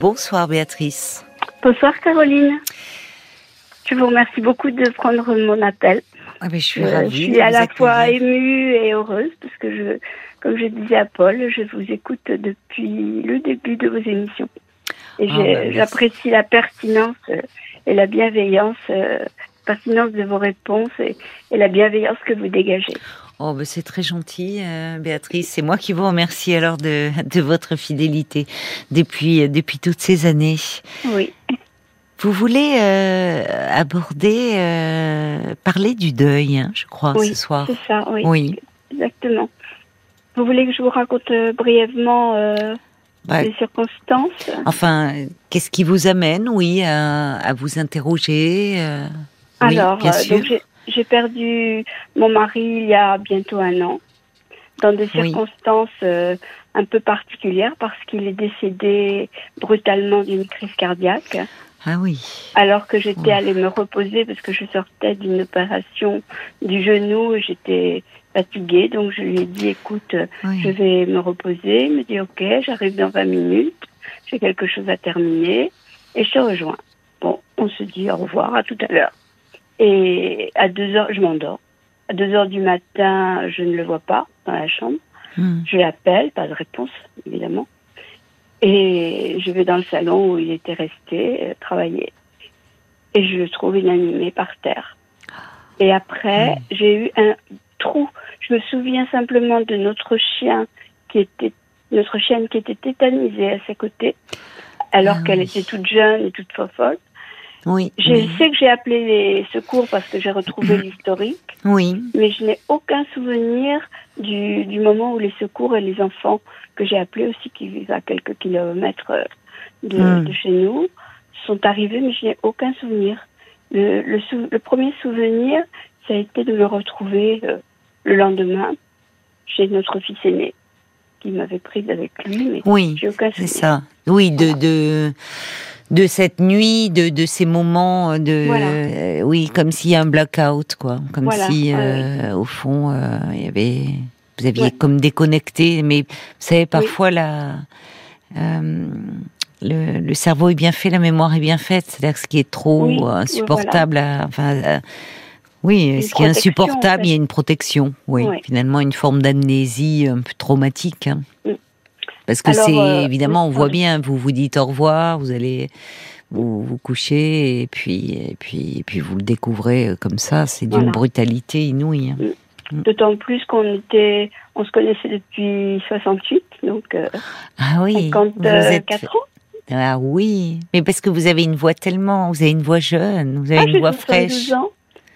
Bonsoir Béatrice. Bonsoir Caroline. Je vous remercie beaucoup de prendre mon appel. Ah ben, je suis Euh, ravie. je suis à la fois émue et heureuse parce que je, comme je disais à Paul, je vous écoute depuis le début de vos émissions. Et Ah, ben, j'apprécie la pertinence euh, et la bienveillance, euh, pertinence de vos réponses et, et la bienveillance que vous dégagez. Oh, ben, c'est très gentil, euh, Béatrice. C'est moi qui vous remercie alors de, de votre fidélité depuis, depuis toutes ces années. Oui. Vous voulez euh, aborder, euh, parler du deuil, hein, je crois, Oui, ce soir. C'est ça, oui. Oui. Exactement. Vous voulez que je vous raconte euh, brièvement euh, Bah, les circonstances? Enfin, qu'est-ce qui vous amène, oui, à, à vous interroger euh, oui, Alors, bien euh, sûr. donc j'ai- perdu mon mari il y a bientôt un an, dans des Oui. circonstances euh, un peu particulières, parce qu'il est décédé brutalement d'une crise cardiaque, ah oui. alors que j'étais Ouais. allée me reposer parce que je sortais d'une opération du genou et j'étais fatiguée. Donc je lui ai dit, écoute, oui. je vais me reposer. Il me dit, ok, j'arrive dans 20 minutes, j'ai quelque chose à terminer et je te rejoins. Bon, on se dit au revoir, à tout à l'heure. Et à deux heures, je m'endors. À deux heures du matin, je ne le vois pas dans la chambre. Hmm. Je l'appelle, pas de réponse, évidemment. Et je vais dans le salon où il était resté, euh, travailler. Et je le trouve inanimé par terre. Et après, j'ai eu un trou. Je me souviens simplement de notre chien qui était, notre chienne qui était tétanisée à ses côtés, alors Ah qu'elle oui. était toute jeune et toute folle. Oui. Je oui. sais que j'ai appelé les secours parce que j'ai retrouvé l'historique, Oui. mais je n'ai aucun souvenir du, du moment où les secours et les enfants que j'ai appelés aussi, qui vivent à quelques kilomètres euh, de, Hmm. de chez nous, sont arrivés, mais je n'ai aucun souvenir. Le, le, sou- le premier souvenir, ça a été de me retrouver euh, le lendemain chez notre fils aîné, qui m'avait prise avec lui, mais Oui. j'ai aucun C'est ça. Oui, de, de cette nuit, de, de ces moments de, Voilà. euh, oui, comme s'il y a un blackout, quoi. Comme Voilà, si, ouais, euh, au fond, euh, il y avait, vous aviez Ouais. comme déconnecté. Mais vous savez, parfois, la, euh, le, le cerveau est bien fait, la mémoire est bien faite. C'est-à-dire que ce qui est trop Oui, euh, oui, insupportable, à- enfin, euh, oui, Une ce qui est insupportable, en fait. il y a une protection. Oui, Ouais. finalement, une forme d'amnésie un peu traumatique. hein. Mm. Parce que c'est euh, évidemment, on voit bien, vous vous dites au revoir, vous allez vous, vous coucher et puis et puis et puis vous le découvrez euh, comme ça, c'est d'une Voilà. brutalité inouïe. D'autant plus qu'on était, on se connaissait depuis 68, donc euh, Ah oui, vous êtes 54 ans. ah oui, mais parce que vous avez une voix tellement, vous avez une voix jeune, vous avez Ah, une voix 72 fraîche. ans.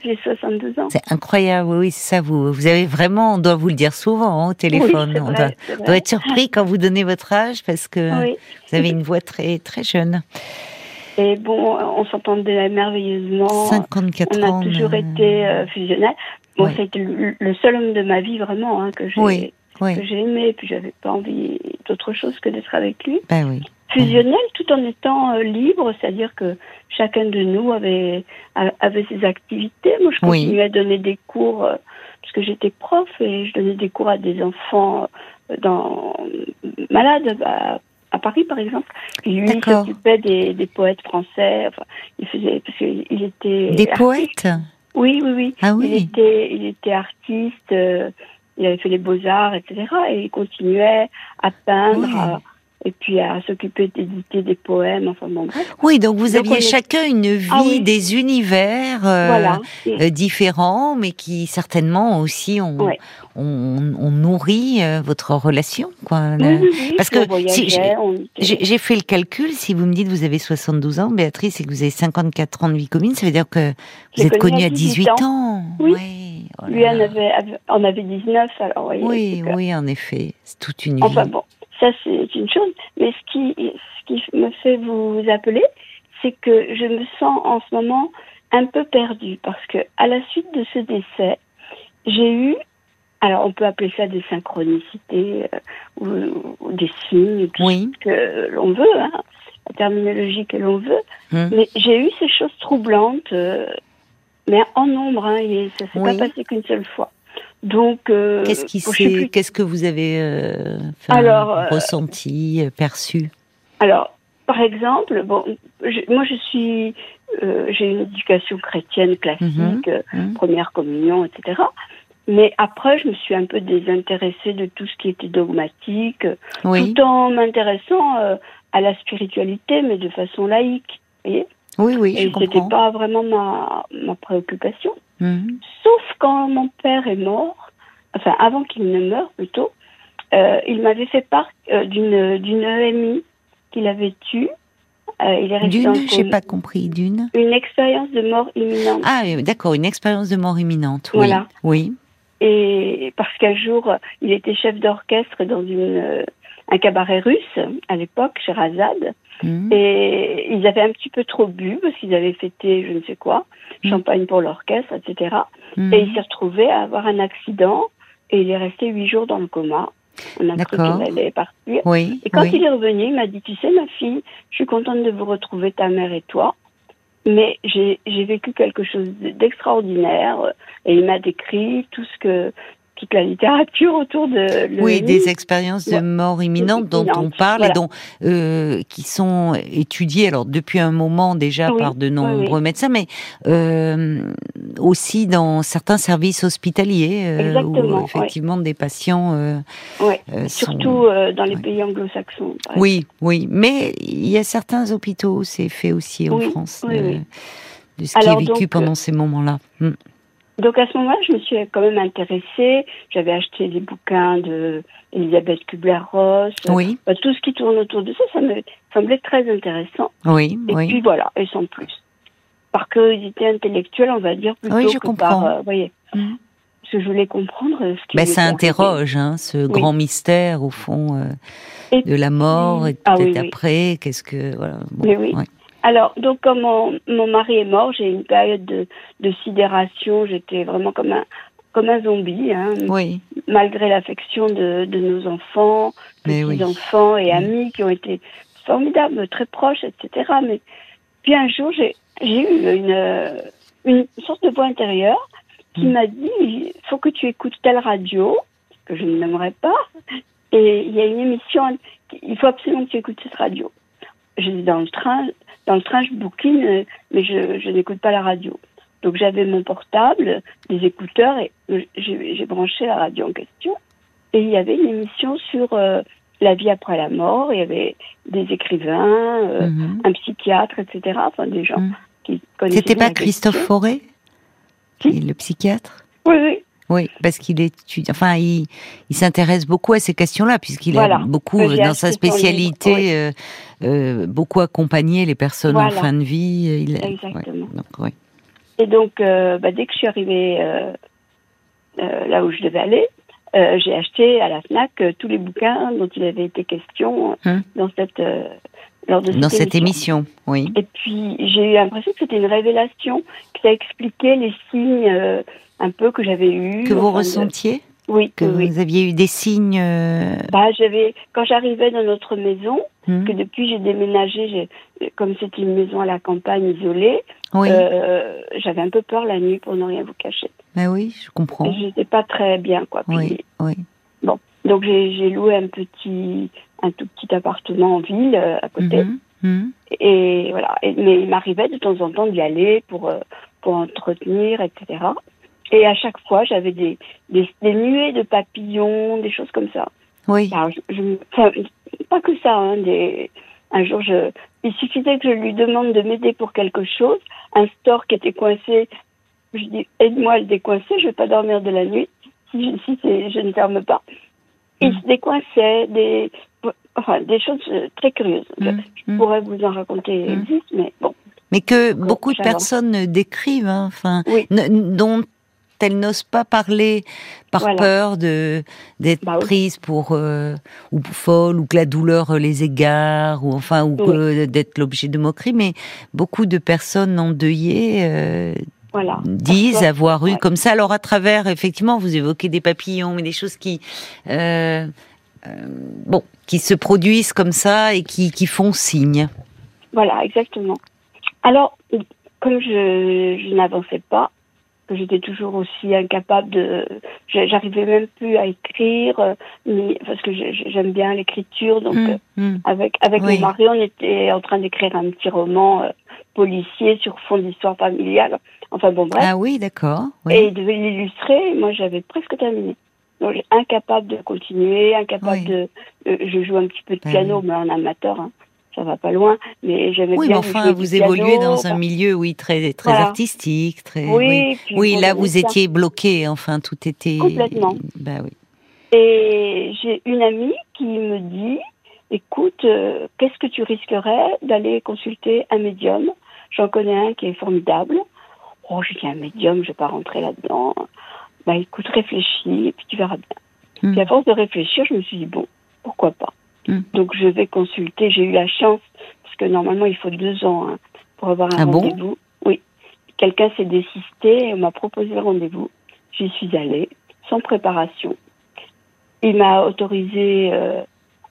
J'ai 62 ans. C'est incroyable, oui, oui, c'est ça. Vous, vous avez vraiment, on doit vous le dire souvent hein, au téléphone. Oui, on vrai, doit, être surpris quand vous donnez votre âge parce que Oui. vous avez une voix très très jeune. Et bon, on s'entendait merveilleusement. 54 on a ans. toujours euh, été euh, fusionnels. Bon, Ouais. c'était le, le seul homme de ma vie vraiment hein, que j'ai Oui, oui, aimé. Et puis j'avais pas envie d'autre chose que d'être avec lui. ben oui. Fusionnel tout en étant euh, libre, c'est-à-dire que chacun de nous avait avait ses activités. Moi, je Oui. continuais à donner des cours euh, parce que j'étais prof et je donnais des cours à des enfants euh, dans malades à, à Paris, par exemple. Lui, il s'occupait des, des poètes français. Enfin, il faisait parce qu'il était Des artiste. poètes? Oui, oui, oui. Ah Il oui. était, il était artiste, euh, il avait fait les beaux-arts, etc. Et il continuait à peindre, Oui. à- et puis à s'occuper d'éditer des poèmes, enfin bon, bref. Oui, donc vous Donc, aviez on est- chacun une vie, Ah oui. des univers euh, voilà. euh, différents, mais qui certainement aussi ont, Ouais. euh, votre relation. Quoi, Oui, Le- oui, oui. parce que on si j'ai- on fait le calcul, si vous me dites que vous avez 72 ans, Béatrice, et que vous avez 54 ans de vie commune, ça veut dire que vous êtes connu connue à à 18 ans. Oui. Ouais, oh là Lui, on là. avait, avait- on avait 19, alors, voyez. Oui, oui, en effet. C'est toute une Enfin vie. bon, ça c'est une chose. Mais ce qui, ce qui me fait vous appeler, c'est que je me sens en ce moment un peu perdue parce que à la suite de ce décès, j'ai eu, alors on peut appeler ça des synchronicités euh, ou, ou des signes, tout Oui. ce que l'on veut, hein, la terminologie que l'on veut. Hum. Mais j'ai eu ces choses troublantes, euh, mais en nombre, hein, et ça s'est Oui. pas passé qu'une seule fois. Donc, euh, Qu'est-ce qui je plus que vous avez euh, enfin, Alors, euh, ressenti, perçu? Alors, par exemple, bon, je- moi je suis, j'ai une éducation chrétienne classique, Mhm, mhm. première communion, etc. Mais après, je me suis un peu désintéressée de tout ce qui était dogmatique, Oui, tout en m'intéressant euh, à la spiritualité, mais de façon laïque. vous voyez? Oui, oui, je Et c'était comprends. pas vraiment ma, ma préoccupation. Sauf quand mon père est mort, enfin avant qu'il ne meure plutôt, euh, il m'avait fait part euh, d'une d'une EMI qu'il avait eue. Euh, il est resté D'une, j'ai pas compris. D'une. Une expérience de mort imminente. Ah, euh, d'accord, une expérience de mort imminente. Oui. Voilà. Oui. Et parce qu'un jour, il était chef d'orchestre dans une, un cabaret russe à l'époque, chez Razad. Mhm. Et ils avaient un petit peu trop bu parce qu'ils avaient fêté je ne sais quoi, Mm. champagne pour l'orchestre, etc. Mhm. Et il s'est retrouvé à avoir un accident et il est resté huit jours dans le coma. On a cru qu'il allait partir. Oui. Et quand oui. il est revenu, il m'a dit, tu sais ma fille, je suis contente de vous retrouver, ta mère et toi. Mais j'ai vécu quelque chose d'extraordinaire. Et il m'a décrit tout ce que toute la littérature autour de Oui, des expériences de mort imminente dont on parle voilà. et dont euh, qui sont étudiées alors depuis un moment déjà Oui, par de nombreux oui. médecins, mais euh, aussi dans certains services hospitaliers euh, où effectivement des patients Ouais. sont- Surtout dans les ouais. pays anglo-saxons. Oui, oui, mais il y a certains hôpitaux, c'est fait aussi en Oui, France, de, ce qui est vécu donc, pendant ces moments-là. Mm. Donc à ce moment-là, je me suis quand même intéressée. J'avais acheté des bouquins de Elisabeth Kubler-Ross. Oui, Bah, tout ce qui tourne autour de ça, ça me semblait très intéressant. oui, Et oui. puis voilà, et sans plus. Par curiosité intellectuelle, on va dire plutôt Oui, je que comprends. par, euh, voyez, Mm. parce que je voulais comprendre ce qui Ben, ça interroge, hein, ce grand mystère au fond euh, de la mort et Ah oui, peut-être oui. après. Qu'est-ce que voilà. bon, Mais oui. ouais. Alors, donc, comme mon, mon mari est mort, j'ai eu une période de, de sidération. J'étais vraiment comme un, comme un zombie, hein, Oui, malgré l'affection de, de nos enfants, oui. petits-enfants et amis qui ont été formidables, très proches, etc. Mais puis un jour, j'ai eu une, une sorte de voix intérieure qui Mm. m'a dit il faut que tu écoutes telle radio, que je ne nommerai pas, et il y a une émission, il faut absolument que tu écoutes cette radio. J'étais dans le train, dans le train, je bouquine, euh, mais je, je n'écoute pas la radio. Donc j'avais mon portable, des écouteurs, et j'ai j'ai branché la radio en question. Et il y avait une émission sur euh, la vie après la mort. Il y avait des écrivains, euh, mhm. un psychiatre, etc. Enfin, des gens Mm. qui connaissaient C'était pas Christophe. Forêt, Qui? Le psychiatre? Oui, oui. Oui, parce qu'il étudie, enfin, il, il s'intéresse beaucoup à ces questions-là, puisqu'il Voilà. a beaucoup, dans sa spécialité, oui. euh, euh, beaucoup accompagné les personnes en fin de vie. Il, Exactement. ouais, donc, ouais. Et donc, euh, bah, dès que je suis arrivée là où je devais aller, j'ai acheté à la FNAC tous les bouquins dont il avait été question Hum. dans cette, lors de Dans cette cette émission, oui. Et puis, j'ai eu l'impression que c'était une révélation, que ça expliquait les signes un peu que j'avais eus. Que vous enfin, de- ressentiez Oui, Que oui, vous aviez eu des signes euh, Bah, j'avais, quand j'arrivais dans notre maison, hum, que depuis j'ai déménagé, j'ai, comme c'était une maison à la campagne isolée, Oui, euh, j'avais un peu peur la nuit pour ne rien vous cacher. mais oui, je comprends. Je n'étais pas très bien, quoi. Puis, Oui, oui. Donc j'ai, loué un petit, un tout petit appartement en ville euh, à côté. Mhm, mhm. Et voilà. Et- mais il m'arrivait de temps en temps d'y aller pour, euh, pour entretenir, etc. Et à chaque fois, j'avais des, des, des nuées de papillons, des choses comme ça. Oui, Alors, je, je- enfin, pas que ça. Hein, des, un jour, je, il suffisait que je lui demande de m'aider pour quelque chose. Un store qui était coincé, je dis aide-moi à le décoincer. Je vais pas dormir de la nuit si, je- si c'est- je ne ferme pas. Il Mm. se décoinçait, des, enfin, des choses euh, très curieuses. Je- je mhm. pourrais vous en raconter Mm. dix, mais bon. Mais que beaucoup de personnes décrivent, hein, enfin, Oui. n- dont elles n'osent pas parler par Voilà. peur de d'être Bah oui. prises pour euh, ou pour folle ou que la douleur les égare ou enfin ou d'être l'objet de moquerie. Mais beaucoup de personnes endeuillées euh, Voilà. disent Parfois, avoir eu ouais. comme ça. Alors à travers, effectivement, vous évoquez des papillons, mais des choses qui, euh, euh, bon, qui se produisent comme ça et qui, qui font signe. Voilà, exactement. Alors, comme je, je n'avançais pas, que j'étais toujours aussi incapable de. J'arrivais même plus à écrire, euh, parce que j'aime bien l'écriture. Donc, Hum, hum. avec, avec Oui. mon mari, on était en train d'écrire un petit roman euh, policier sur fond d'histoire familiale. Enfin, bon, bref. Ah oui, d'accord. Oui. Et il devait l'illustrer. Moi, j'avais presque terminé. Donc, incapable de continuer, incapable Oui. de. euh, je joue un petit peu de Ben piano, mais en amateur, hein, ça va pas loin. Mais j'aimais Oui, bien. mais enfin, vous piano, évoluez dans un enfin, milieu, oui, très, très Voilà. artistique, très. Oui, Oui, là, vous étiez bloqué. Enfin, tout était. Complètement. Bah oui. Et j'ai une amie qui me dit, écoute, euh, qu'est-ce que tu risquerais d'aller consulter un médium? J'en connais un qui est formidable. Oh, j'ai dit un médium, je vais pas rentrer là-dedans. Bah écoute, réfléchis et puis tu verras bien. Puis à force de réfléchir, je me suis dit, bon, pourquoi pas? Hmm. Donc je vais consulter. J'ai eu la chance, parce que normalement il faut deux ans hein, pour avoir un Ah bon rendez-vous. oui. Quelqu'un s'est désisté et on m'a proposé le rendez-vous. J'y suis allée, sans préparation. Il m'a autorisé euh,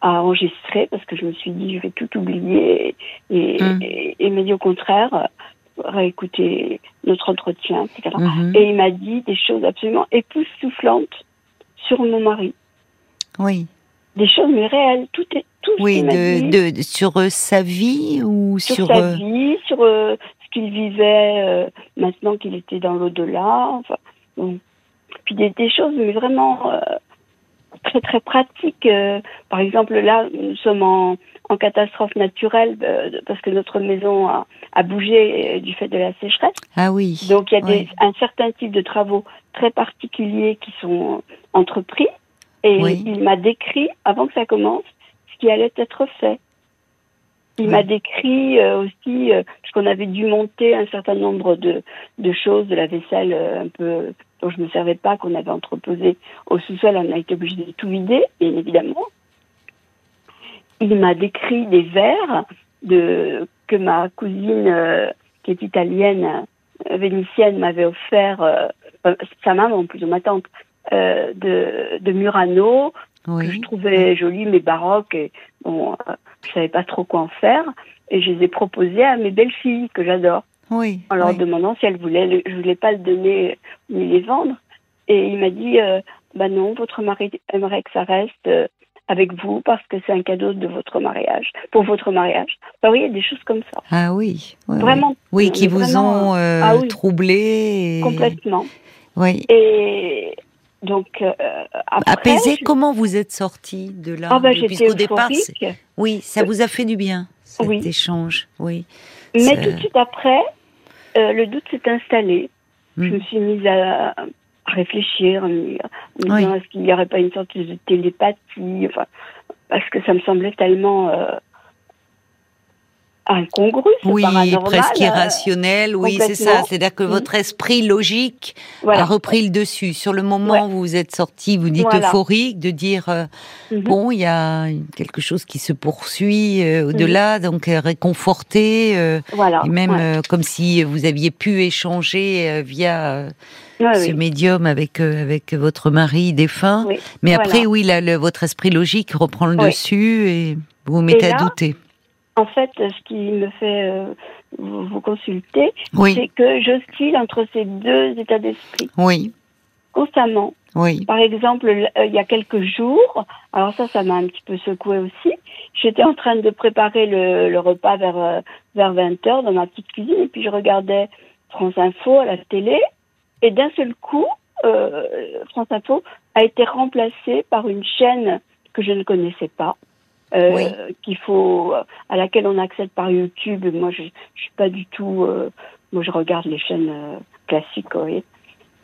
à enregistrer parce que je me suis dit je vais tout oublier et, et- et il m'a dit au contraire réécouter notre entretien etc. Mhm. Et il m'a dit des choses absolument époustouflantes sur mon mari, Oui. Des choses mais réelles, tout est tout ce Oui, dit de, de, sur euh, sa vie ou sur, sur. sa euh, vie, sur euh, ce qu'il vivait euh, maintenant qu'il était dans l'au-delà, enfin bon. puis des, des choses mais vraiment euh, très très pratiques. euh, par exemple, là, nous sommes en, en catastrophe naturelle euh, parce que notre maison a, a bougé du fait de la sécheresse. Ah oui. Donc il y a des, un certain type de travaux très particuliers qui sont entrepris. Et Oui. il m'a décrit, avant que ça commence, ce qui allait être fait. Il Oui. m'a décrit euh, aussi, euh, qu'on avait dû monter un certain nombre de, de choses, de la vaisselle euh, un peu dont je ne me servais pas, qu'on avait entreposé au sous-sol, on a été obligé de tout vider, bien évidemment. Il m'a décrit des verres de, que ma cousine, euh, qui est italienne, vénitienne, m'avait offert, sa maman, plutôt ma tante, euh, de, de Murano, que je trouvais joli mais baroque et bon euh, je savais pas trop quoi en faire et je les ai proposés à mes belles filles que j'adore Oui. en leur oui. demandant si elles voulaient le- je voulais pas le donner ni les vendre et il m'a dit euh, bah non votre mari aimerait que ça reste euh, avec vous parce que c'est un cadeau de votre mariage pour votre mariage bah oui il y a des choses comme ça Ah oui. Vraiment. Oui, qui vous vraiment, ont euh, ah oui. troublé. et- complètement Oui. et donc euh, après Apaisé, je- comment vous êtes sorti de là ah bah Puisqu'au départ, oui, ça vous a fait du bien cet Oui. échange. Oui. Mais tout de suite après, euh, le doute s'est installé. Je Mm. me suis mise à, à réfléchir, en me en me disant Oui. est-ce qu'il n'y aurait pas une sorte de télépathie, enfin, parce que ça me semblait tellement euh, incongru, Oui, paranormal. presque euh, irrationnel. Oui, c'est ça. C'est-à-dire que votre esprit logique voilà. a repris le dessus. Sur le moment Ouais. où vous êtes sorti, vous dites Voilà. euphorique, de dire euh, Mhm. bon, il y a quelque chose qui se poursuit euh, au-delà, donc euh, réconforté, euh, Voilà. et même ouais. euh, comme si vous aviez pu échanger euh, via euh, Ouais, ce oui. médium avec euh, avec votre mari défunt. Oui. Mais après, oui, là, le- votre esprit logique reprend le dessus et vous vous mettez Et à douter. En fait, ce qui me fait euh, vous, vous consulter, Oui, c'est que j'oscille entre ces deux états d'esprit oui, constamment. oui. Par exemple, euh, il y a quelques jours, alors ça, ça m'a un petit peu secoué aussi. J'étais en train de préparer le, le repas vers euh, vers 20 heures dans ma petite cuisine et puis je regardais France Info à la télé et d'un seul coup, France Info a été remplacée par une chaîne que je ne connaissais pas. Euh, Oui. qu'il faut à laquelle on accède par YouTube. Moi, je, je suis pas du tout. euh, moi, je regarde les chaînes euh, classiques, oui,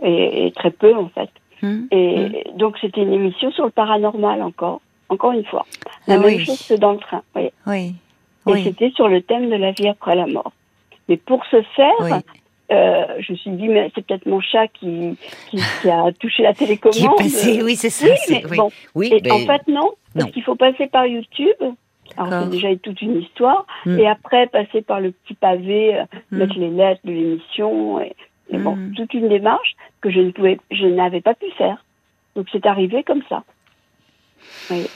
et, et très peu en fait. Hum. Et donc c'était une émission sur le paranormal encore, encore une fois. La Ah même oui. chose que dans le train. oui. Oui, Et c'était sur le thème de la vie après la mort. Mais pour ce faire, euh, je me suis dit, mais c'est peut-être mon chat qui, qui, qui a touché la Qui télécommande. est passé, oui, c'est ça. Oui, mais oui. bon. Oui, Et ben, en fait, non, parce non. qu'il faut passer par YouTube. Alors, D'accord. c'est déjà toute une histoire. Mm. Et après, passer par le petit pavé, euh, Mm. mettre les lettres de l'émission. Et, et bon, Mm. toute une démarche que je ne pouvais, je n'avais pas pu faire. Donc, c'est arrivé comme ça. Oui.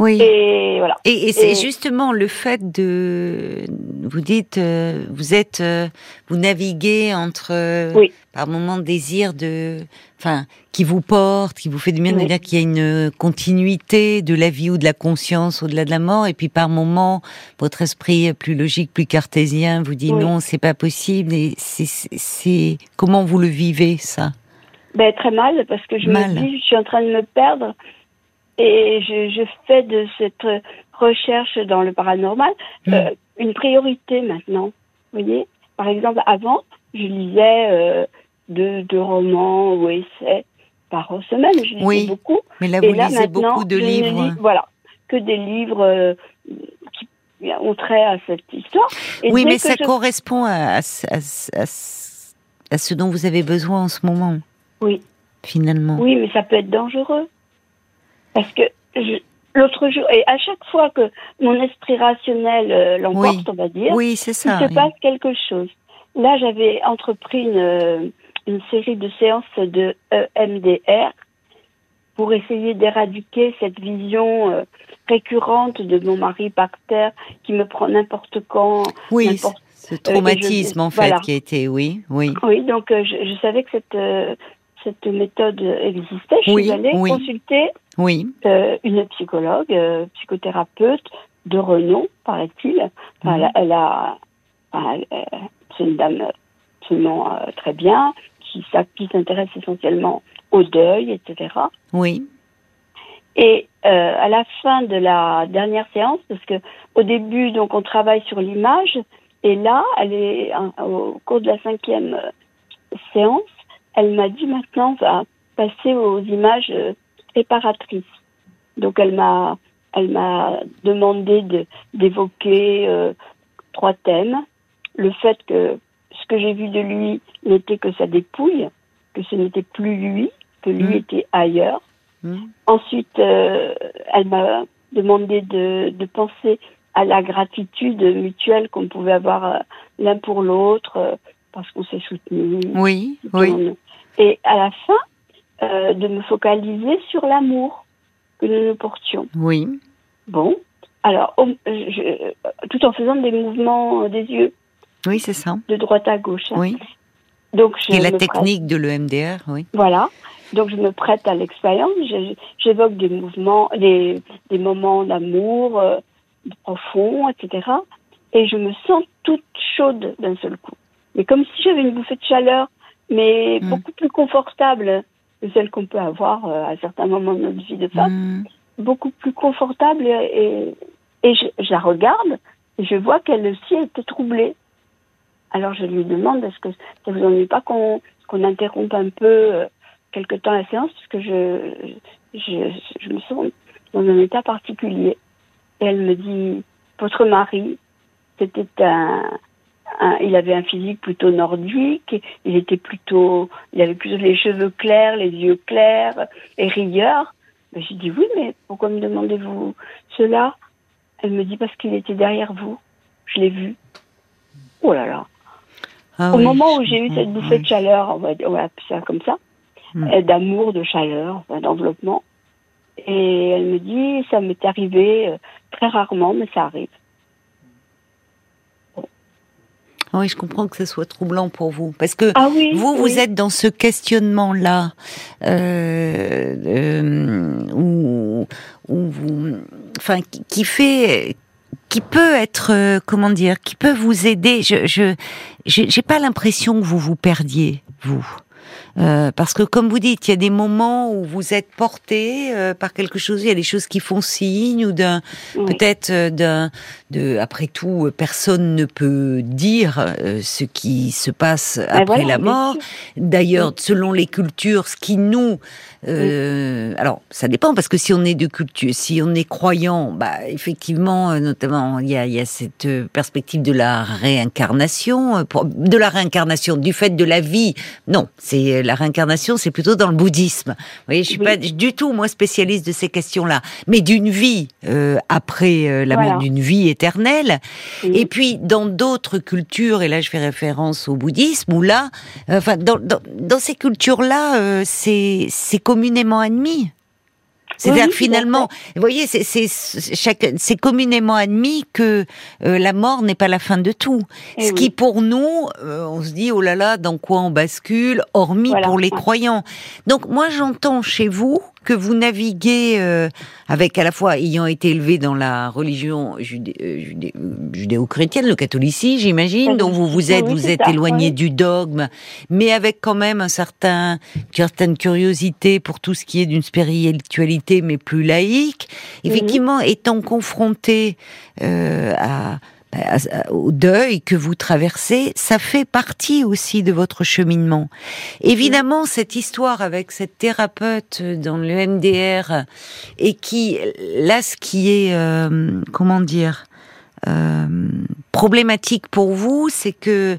Oui. Et voilà. Et, c'est justement le fait de, vous dites, euh, vous êtes, euh, vous naviguez entre, oui. par moments, désir de, enfin, qui vous porte, qui vous fait du bien, de dire qu'il y a une continuité de la vie ou de la conscience au-delà de la mort, et puis par moments, votre esprit plus logique, plus cartésien, vous dit non, c'est pas possible. Et c'est comment vous le vivez ça? Ben très mal, parce que je me dis, je suis en train de me perdre et je, je, fais de cette recherche dans le paranormal mm. euh, une priorité maintenant. Vous voyez Par exemple, avant, je lisais euh, deux, deux, romans ou essais par semaine. Je lisais oui, beaucoup. Mais là, vous lisez beaucoup de livres. voilà, que des livres euh, qui ont trait à cette histoire. oui, mais ça correspond à, à, à, à ce dont vous avez besoin en ce moment. Oui. Finalement. Oui, mais ça peut être dangereux. Parce que l'autre jour, et à chaque fois que mon esprit rationnel euh, l'emporte, on va dire, oui, ça, il se passe quelque chose. Là, j'avais entrepris une, une, série de séances de EMDR pour essayer d'éradiquer cette vision euh, récurrente de mon mari par terre qui me prend n'importe quand. Oui, ce euh, traumatisme en fait qui a été, oui, oui. Oui, donc je, je, savais que cette cette méthode existait. Je suis allée consulter oui. Euh, une psychologue, euh, psychothérapeute de renom, paraît-il. Mhm. Elle, a, c'est une dame absolument euh, très bien, qui, qui s'intéresse essentiellement au deuil, etc. Oui. Et à la fin de la dernière séance, parce que au début, donc, on travaille sur l'image, et là, elle est au cours de la cinquième séance, elle m'a dit maintenant, on va passer aux images réparatrice. Donc elle m'a elle m'a demandé de d'évoquer euh, trois thèmes. Le fait que ce que j'ai vu de lui n'était que sa dépouille, que ce n'était plus lui, que lui mmh. était ailleurs. Mmh. Ensuite, euh, elle m'a demandé de, de penser à la gratitude mutuelle qu'on pouvait avoir euh, l'un pour l'autre parce qu'on s'est soutenus. Oui, oui. Et à la fin, euh, de me focaliser sur l'amour que nous nous portions. Oui. Bon, alors, je, tout en faisant des mouvements des yeux. Oui, c'est ça. De droite à gauche. Hein. Oui. Donc, je Et la technique de l'EMDR, oui. Voilà. Donc, je me prête à l'expérience. J'évoque des mouvements, des, des moments d'amour euh, profond, etc. Et je me sens toute chaude d'un seul coup. Mais comme si j'avais une bouffée de chaleur, mais hmm. beaucoup plus confortable que celle qu'on peut avoir euh, à certains moments de notre vie de femme, mm. beaucoup plus confortable et, et, je, je, la regarde et je vois qu'elle aussi a été troublée. Alors je lui demande est-ce que ça vous ennuie pas qu'on qu'on interrompe un peu euh, quelque temps la séance? Parce que je, je, je me sens dans un état particulier. Et elle me dit votre mari, c'était un, il avait un physique plutôt nordique, il était plutôt, il avait plutôt les cheveux clairs, les yeux clairs et rieurs. Ben, j'ai dit oui, mais pourquoi me demandez-vous cela? Elle me dit parce qu'il était derrière vous. Je l'ai vu. Oh là là. Ah Au moment où j'ai eu cette bouffée de chaleur, on va, on va appeler ça comme ça, euh, d'amour, de chaleur, d'enveloppement, et elle me dit, ça m'est arrivé euh, très rarement, mais ça arrive. Oui, je comprends que ce soit troublant pour vous, parce que ah vous, vous êtes dans ce questionnement-là, euh, euh, où, vous, enfin, qui fait, qui peut être, euh, comment dire, qui peut vous aider. Je, je, j'ai pas l'impression que vous vous perdiez, vous. Euh, parce que comme vous dites, il y a des moments où vous êtes porté euh, par quelque chose, il y a des choses qui font signe ou d'un peut-être euh, d'un de après tout personne ne peut dire ce qui se passe ben après la mort. D'ailleurs, selon les cultures, ce qui nous alors ça dépend parce que si on est de culture, si on est croyant, bah effectivement, notamment il y a, il y a cette perspective de la réincarnation, de la réincarnation du fait de la vie. Non, c'est la réincarnation, c'est plutôt dans le bouddhisme. Vous voyez, je suis pas du tout moi spécialiste de ces questions-là, mais d'une vie euh, après euh, la mort, d'une vie éternelle. Et puis dans d'autres cultures, et là je fais référence au bouddhisme, où là, euh, enfin dans, dans, ces cultures-là, c'est c'est communément admis. C'est-à-dire finalement, vous voyez, c'est c'est communément admis que euh, la mort n'est pas la fin de tout. Eh Ce qui pour nous, euh, on se dit oh là là, dans quoi on bascule, hormis pour les croyants. Donc moi j'entends chez vous que vous naviguez euh, avec à la fois ayant été élevé dans la religion euh, judéo-chrétienne, le catholicisme, j'imagine, dont vous vous êtes, vous êtes éloigné du dogme, mais avec quand même un certain, une certaine curiosité pour tout ce qui est d'une spiritualité, mais plus laïque. Effectivement, étant confronté euh, à au deuil que vous traversez, ça fait partie aussi de votre cheminement. Évidemment, cette histoire avec cette thérapeute dans le MDR et qui, là, ce qui est, euh, comment dire, euh, problématique pour vous, c'est que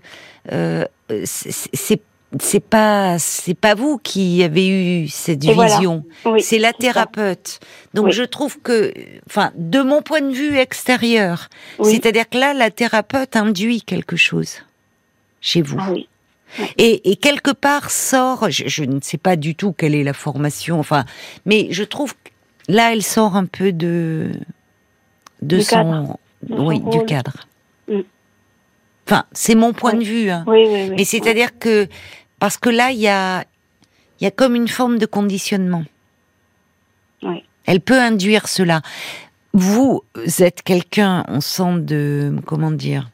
euh, c'est c'est pas c'est pas vous qui avez eu cette vision, c'est la thérapeute. Donc je trouve que, enfin, de mon point de vue extérieur, c'est-à-dire que là, la thérapeute induit quelque chose chez vous. Ah et, quelque part sort, je, ne sais pas du tout quelle est la formation, enfin, mais je trouve que là, elle sort un peu de de son, oui, du cadre. Mm. Enfin, c'est mon point de vue. Hein. Mais c'est-à-dire que parce que là, il y a, il y a comme une forme de conditionnement. Oui. Elle peut induire cela. Vous êtes quelqu'un, on sent de, comment dire,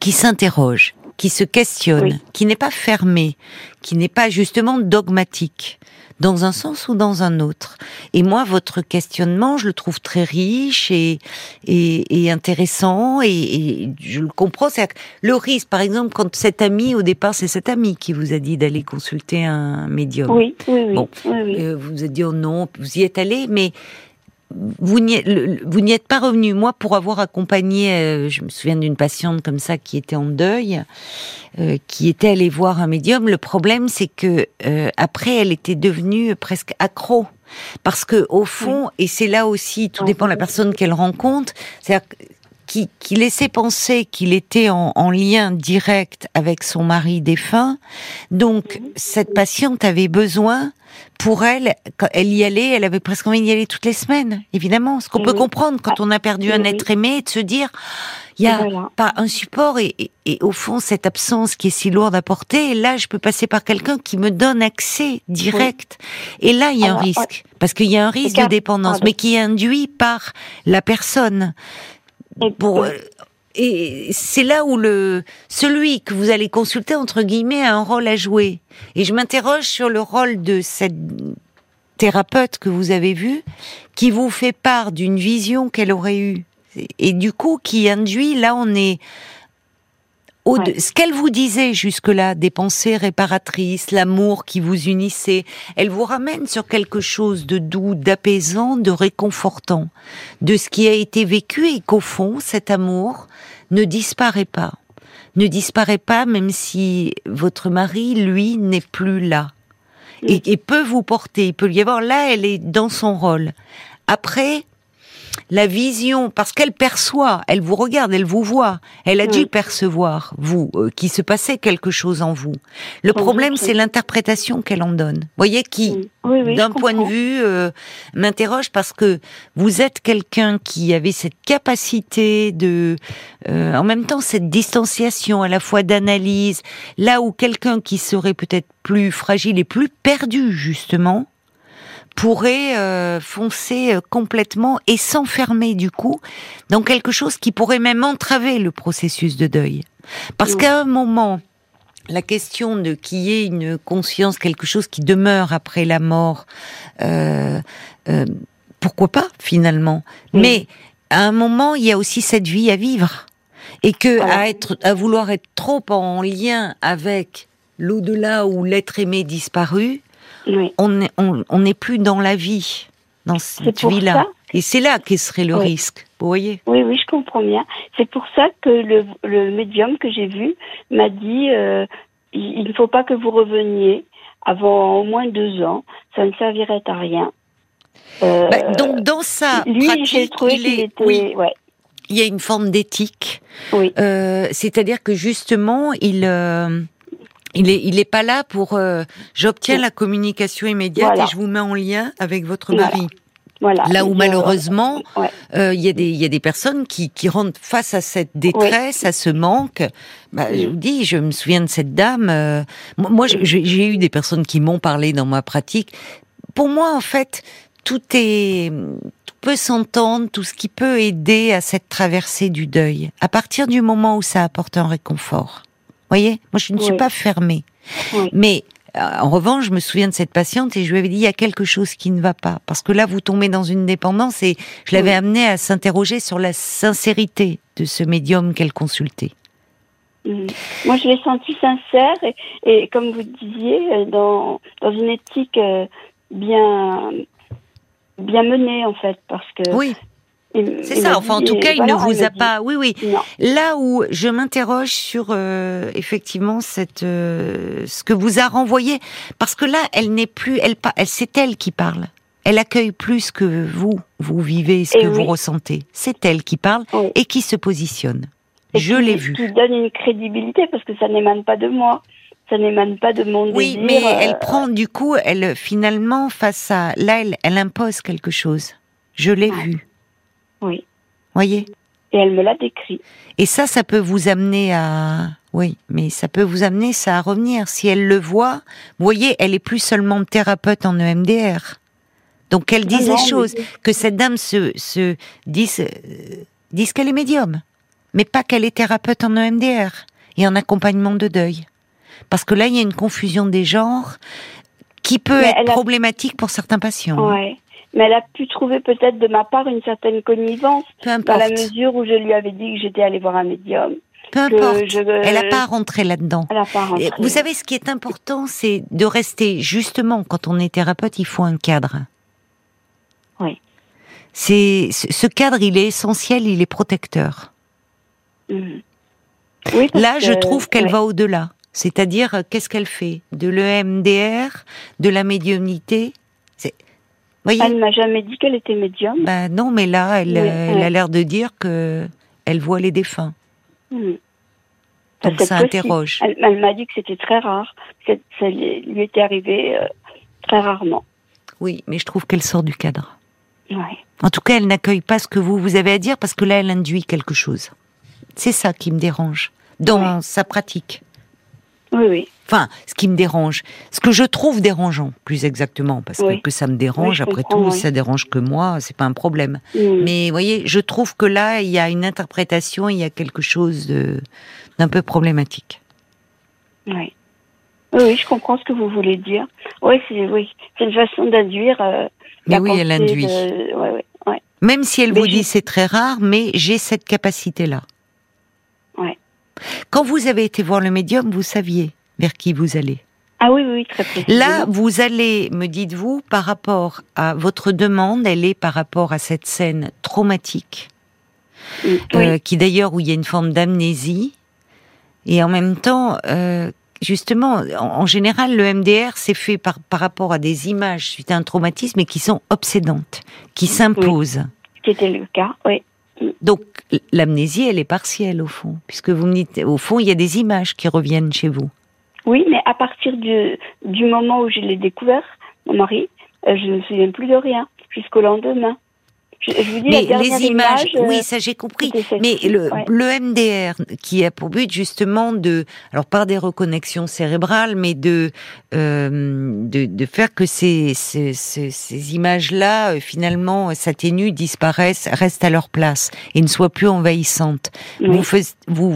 qui s'interroge, qui se questionne, qui n'est pas fermé, qui n'est pas justement dogmatique dans un sens ou dans un autre. Et moi, votre questionnement, je le trouve très riche et, et, intéressant, et, je le comprends. C'est le risque, par exemple, quand cet ami, au départ, c'est cet ami qui vous a dit d'aller consulter un médium. Oui, oui, oui. Bon, euh, vous vous êtes dit oh non, vous y êtes allé, mais vous n'y êtes pas revenu. Moi, pour avoir accompagné, euh, je me souviens d'une patiente comme ça qui était en deuil, euh, qui était allée voir un médium. Le problème, c'est que euh, après, elle était devenue presque accro. Parce que au fond, et c'est là aussi, tout dépend de la personne qu'elle rencontre, c'est-à-dire qui, qui, laissait penser qu'il était en, en, lien direct avec son mari défunt. Donc, cette patiente avait besoin pour elle, quand elle y allait, elle avait presque envie d'y aller toutes les semaines, évidemment. Ce qu'on peut comprendre quand on a perdu un être aimé, de se dire, il y a pas un support et, au fond cette absence qui est si lourde à porter. Et là, je peux passer par quelqu'un qui me donne accès direct. Et là, il y a un risque parce qu'il y a un risque de dépendance, mais qui est induit par la personne. Pour, et c'est là où le celui que vous allez consulter entre guillemets a un rôle à jouer. Et je m'interroge sur le rôle de cette thérapeute que vous avez vue, qui vous fait part d'une vision qu'elle aurait eue, et du coup qui induit là on est ce qu'elle vous disait jusque-là, des pensées réparatrices, l'amour qui vous unissait, elle vous ramène sur quelque chose de doux, d'apaisant, de réconfortant, de ce qui a été vécu et qu'au fond, cet amour ne disparaît pas. Ne disparaît pas même si votre mari, lui, n'est plus là. Et, et peut vous porter, il peut y avoir, là, elle est dans son rôle. Après, la vision, parce qu'elle perçoit, elle vous regarde, elle vous voit, elle a dû percevoir, vous, euh, qu'il se passait quelque chose en vous. Le problème, c'est l'interprétation qu'elle en donne. Vous voyez, qui, d'un point de vue, euh, m'interroge parce que vous êtes quelqu'un qui avait cette capacité de, euh, en même temps, cette distanciation à la fois d'analyse, là où quelqu'un qui serait peut-être plus fragile et plus perdu, justement, pourrait euh, foncer euh, complètement et s'enfermer du coup dans quelque chose qui pourrait même entraver le processus de deuil. Parce qu'à un moment, la question de qu'il y ait une conscience, quelque chose qui demeure après la mort, euh, pourquoi pas finalement? Mais à un moment, il y a aussi cette vie à vivre. Et que à être, à vouloir être trop en lien avec l'au-delà ou l'être aimé disparu, on n'est on, plus dans la vie, dans cette vie-là. Et c'est là qu'est serait le risque, vous voyez Oui, oui, je comprends bien. C'est pour ça que le, médium que j'ai vu m'a dit euh, il ne faut pas que vous reveniez avant au moins deux ans, ça ne servirait à rien. Euh, bah, donc dans sa lui, j'ai trouvé il, était, oui, il y a une forme d'éthique. Oui. Euh, c'est-à-dire que justement, il il est, il est pas là pour. Euh, j'obtiens la communication immédiate et je vous mets en lien avec votre mari. Voilà. Là où malheureusement, euh, il y, a des, y a des personnes qui, qui rentrent face à cette détresse, à ce manque. Bah, Je vous dis, je me souviens de cette dame. Euh, moi, j'ai eu des personnes qui m'ont parlé dans ma pratique. Pour moi, en fait, tout est, tout peut s'entendre, tout ce qui peut aider à cette traversée du deuil. À partir du moment où ça apporte un réconfort. Voyez, moi, je ne suis pas fermée. Mais euh, en revanche, je me souviens de cette patiente et je lui avais dit il y a quelque chose qui ne va pas parce que là vous tombez dans une dépendance et je l'avais amenée à s'interroger sur la sincérité de ce médium qu'elle consultait. Mhm. Moi, je l'ai senti sincère et, comme vous disiez, euh, dans, dans une éthique euh, bien bien menée en fait, parce que oui. C'est ça. Enfin, en tout cas, il ne vous a pas. Oui, oui. Là où je m'interroge sur euh, effectivement cette euh, ce que vous a renvoyé, parce que là, elle n'est plus. Elle elle c'est elle qui parle. Elle accueille plus que vous vous vivez, ce que vous ressentez. C'est elle qui parle et qui se positionne. je l'ai vu. Qui donne une crédibilité parce que ça n'émane pas de moi ça n'émane pas de mon oui, désir. Oui, mais elle euh, prend du coup, elle finalement face à là, elle, elle impose quelque chose. Je l'ai vu. Oui. Voyez Et elle me l'a décrit. Et ça, ça peut vous amener à... Oui, mais ça peut vous amener ça à revenir. Si elle le voit, vous voyez, elle est plus seulement thérapeute en EMDR. Donc elle dit les choses. Que cette dame se, se dise, euh, dise qu'elle est médium. Mais pas qu'elle est thérapeute en EMDR et en accompagnement de deuil. Parce que là, il y a une confusion des genres qui peut être problématique pour certains patients. Ouais mais elle a pu trouver peut-être de ma part une certaine connivence dans la mesure où je lui avais dit que j'étais allée voir un médium. Peu importe. Elle n'a pas rentré là-dedans. Vous savez, ce qui est important, c'est de rester justement quand on est thérapeute, il faut un cadre. Oui. C'est ce cadre, il est essentiel, il est protecteur. Mhm. Oui, Là, je trouve qu'elle va au-delà. C'est-à-dire, qu'est-ce qu'elle fait? De l'EMDR, de la médiumnité? Elle m'a jamais dit qu'elle était médium. Bah non, mais là, elle, a l'air de dire que elle voit les défunts. Hmm. Donc ça interroge. Elle, m'a dit que c'était très rare. Ça, lui était arrivé euh, très rarement. Oui, mais je trouve qu'elle sort du cadre. En tout cas, elle n'accueille pas ce que vous, vous avez à dire parce que là, elle induit quelque chose. C'est ça qui me dérange dans sa pratique. Oui, oui. Enfin, ce qui me dérange, ce que je trouve dérangeant, plus exactement, parce que, ça me dérange, après tout, ça dérange que moi, c'est pas un problème. Mm. Mais vous voyez, je trouve que là, il y a une interprétation, il y a quelque chose d'un peu problématique. Oui. Oui, je comprends ce que vous voulez dire. Oui, c'est oui, une façon d'induire. Euh, mais oui, elle induit. Même si elle vous dit c'est très rare, mais j'ai cette capacité-là. Ouais. Quand vous avez été voir le médium, vous saviez vers qui vous allez. Ah oui, oui, très précisément. Là, vous allez, me dites-vous, par rapport à votre demande, elle est par rapport à cette scène traumatique, mm, euh, qui d'ailleurs où il y a une forme d'amnésie, et en même temps, euh, justement, en, général, le MDR c'est fait par, par rapport à des images suite à un traumatisme et qui sont obsédantes, qui s'imposent. C'était le cas, oui. Donc l'amnésie, elle est partielle au fond, puisque vous me dites, au fond, il y a des images qui reviennent chez vous. Oui, mais à partir du, du moment où je l'ai découvert, mon mari, euh, je ne me souviens plus de rien jusqu'au lendemain mais les images, oui, euh, ça j'ai compris. Mais le, le, MDR, qui a pour but justement de, alors par des reconnexions cérébrales, mais de euh, de, de, faire que ces ces, ces, images-là euh, finalement s'atténuent, disparaissent, restent à leur place et ne soient plus envahissantes. Vous, vous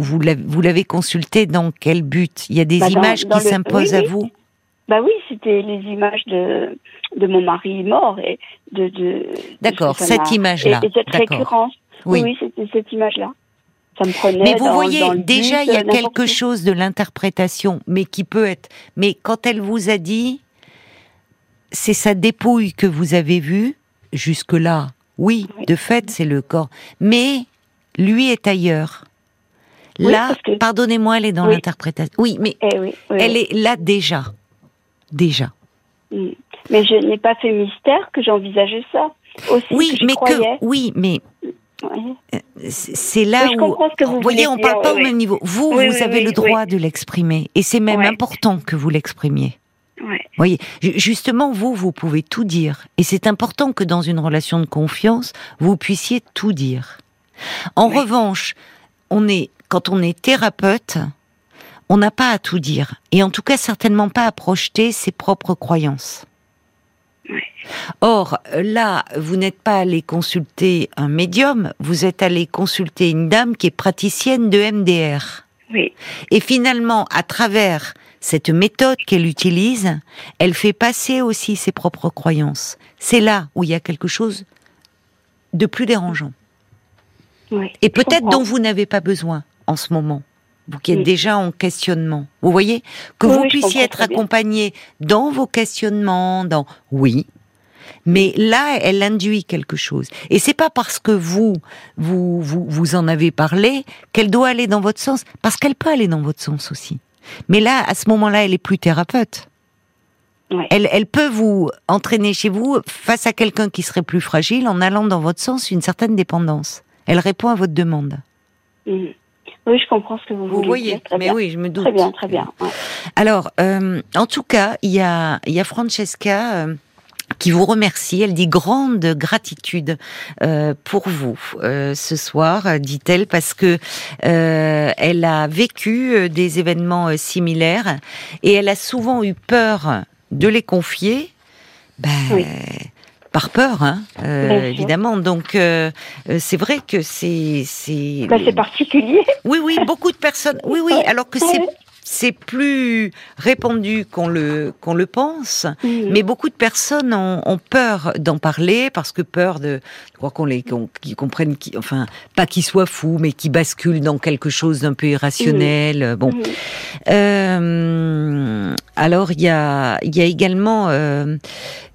vous vous l'avez consulté dans quel but? Il y a des bah, images qui s'imposent à vous? Bah oui, c'était les images de, de mon mari mort et de. de D'accord, cette image-là. Et, cette récurrence. Oui, c'était cette image-là. Ça me prenait. Mais vous voyez, déjà, il y a quelque chose de l'interprétation, mais qui peut être. Mais quand elle vous a dit, c'est sa dépouille que vous avez vue, jusque-là, oui, de fait, c'est le corps. Mais lui est ailleurs. Là, pardonnez-moi, elle est dans l'interprétation. Oui, mais eh elle est là déjà déjà. Mm. Mais je n'ai pas fait mystère que j'envisageais ça. Aussi, oui, mais que oui, mais euh, c'est là où vous, voyez, on parle pas au même niveau. Vous, vous avez le droit de l'exprimer, et c'est même important que vous l'exprimiez. Voyez, justement, vous, vous pouvez tout dire. Et c'est important que dans une relation de confiance, vous puissiez tout dire. En revanche, on est, quand on est thérapeute, on n'a pas à tout dire. Et en tout cas, certainement pas à projeter ses propres croyances. Or, là, vous n'êtes pas allé consulter un médium, vous êtes allé consulter une dame qui est praticienne de MDR. Oui. Et finalement, à travers cette méthode qu'elle utilise, elle fait passer aussi ses propres croyances. C'est là où il y a quelque chose de plus dérangeant. Et peut-être dont vous n'avez pas besoin en ce moment. Vous qui êtes déjà en questionnement. Vous voyez Que vous puissiez être accompagné dans vos questionnements, dans oui, mais là, elle induit quelque chose. Et c'est pas parce que vous, vous, vous, vous en avez parlé qu'elle doit aller dans votre sens, parce qu'elle peut aller dans votre sens aussi. Mais là, à ce moment-là, elle est plus thérapeute. Elle, elle peut vous entraîner chez vous face à quelqu'un qui serait plus fragile en allant dans votre sens une certaine dépendance. Elle répond à votre demande. Mmh. Oui, je comprends ce que vous, vous voyez. mais oui, je me doute. Très bien, très bien. Alors, euh, en tout cas, il y a, y a Francesca. Euh, qui vous remercie. Elle dit grande gratitude euh, pour vous euh, ce soir, dit-elle, parce que euh, elle a vécu des événements similaires et elle a souvent eu peur de les confier. Ben, oui par peur, hein, euh, évidemment. Donc euh, euh, c'est vrai que c'est c'est. Bah, c'est particulier. Oui, oui, beaucoup de personnes. Oui, oui. Alors que c'est c'est plus répandu qu'on le qu'on le pense, mais beaucoup de personnes ont, ont peur d'en parler parce que peur de, croire qu'on les qu'ils comprennent, qui, enfin pas qu'ils soient fous, mais qu'ils basculent dans quelque chose d'un peu irrationnel. Bon, euh, alors il y a il y a également euh,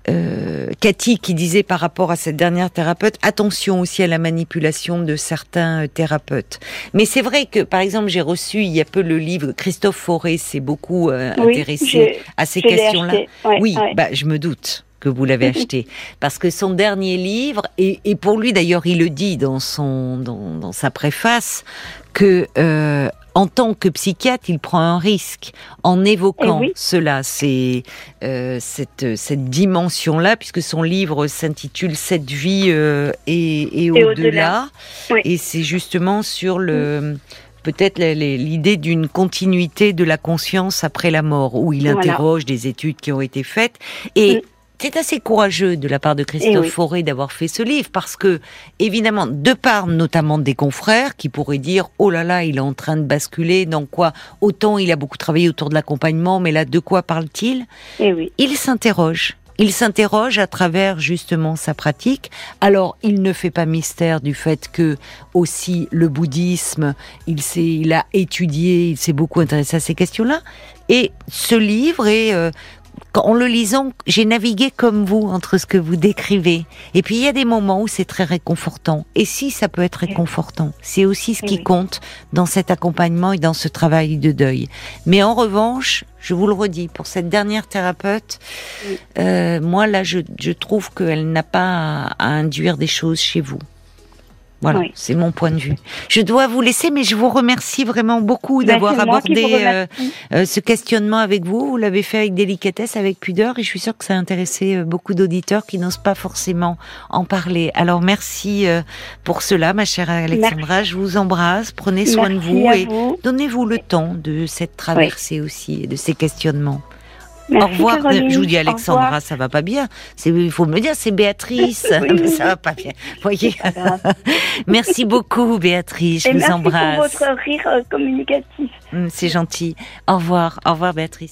euh, Cathy qui disait par rapport à cette dernière thérapeute, attention aussi à la manipulation de certains euh, thérapeutes. Mais c'est vrai que, par exemple, j'ai reçu il y a peu le livre Christophe Fauré s'est beaucoup euh, intéressé à ces questions-là. oui, bah je me doute que vous l'avez acheté. Parce que son dernier livre et, et pour lui d'ailleurs il le dit dans son dans, dans sa préface que euh, en tant que psychiatre, il prend un risque en évoquant eh cela, c'est euh, cette, cette dimension-là, puisque son livre s'intitule Cette vie euh, et, et, au-delà, et c'est justement sur le peut-être l'idée d'une continuité de la conscience après la mort, où il interroge des études qui ont été faites. Et mm. C'est assez courageux de la part de Christophe eh Fauré d'avoir fait ce livre parce que, évidemment, de part notamment des confrères qui pourraient dire oh là là, il est en train de basculer dans quoi Autant il a beaucoup travaillé autour de l'accompagnement, mais là, de quoi parle-t-il? Eh oui. Il s'interroge. Il s'interroge à travers justement sa pratique. Alors, il ne fait pas mystère du fait que aussi le bouddhisme, il s'est, il a étudié, il s'est beaucoup intéressé à ces questions-là. Et ce livre est euh, en le lisant, j'ai navigué comme vous entre ce que vous décrivez. Et puis il y a des moments où c'est très réconfortant. Et si ça peut être réconfortant, c'est aussi ce qui compte dans cet accompagnement et dans ce travail de deuil. Mais en revanche, je vous le redis, pour cette dernière thérapeute, euh, moi là, je, trouve qu'elle n'a pas à induire des choses chez vous. Voilà, c'est mon point de vue. Je dois vous laisser, mais je vous remercie vraiment beaucoup bah, d'avoir abordé euh, euh, ce questionnement avec vous. Vous l'avez fait avec délicatesse, avec pudeur, et je suis sûre que ça a intéressé euh, beaucoup d'auditeurs qui n'osent pas forcément en parler. Alors merci pour cela, ma chère Alexandra. Je vous embrasse. Prenez soin de vous et donnez-vous le temps de cette traversée aussi et de ces questionnements. Au revoir. Je vous dis Alexandra, ça va pas bien. Il faut me dire, c'est Béatrice. ça va pas bien. Voyez. merci beaucoup, Béatrice. Je vous merci embrasse. Pour votre rire euh, communicatif. Hum, c'est gentil. Au revoir. Au revoir, Béatrice.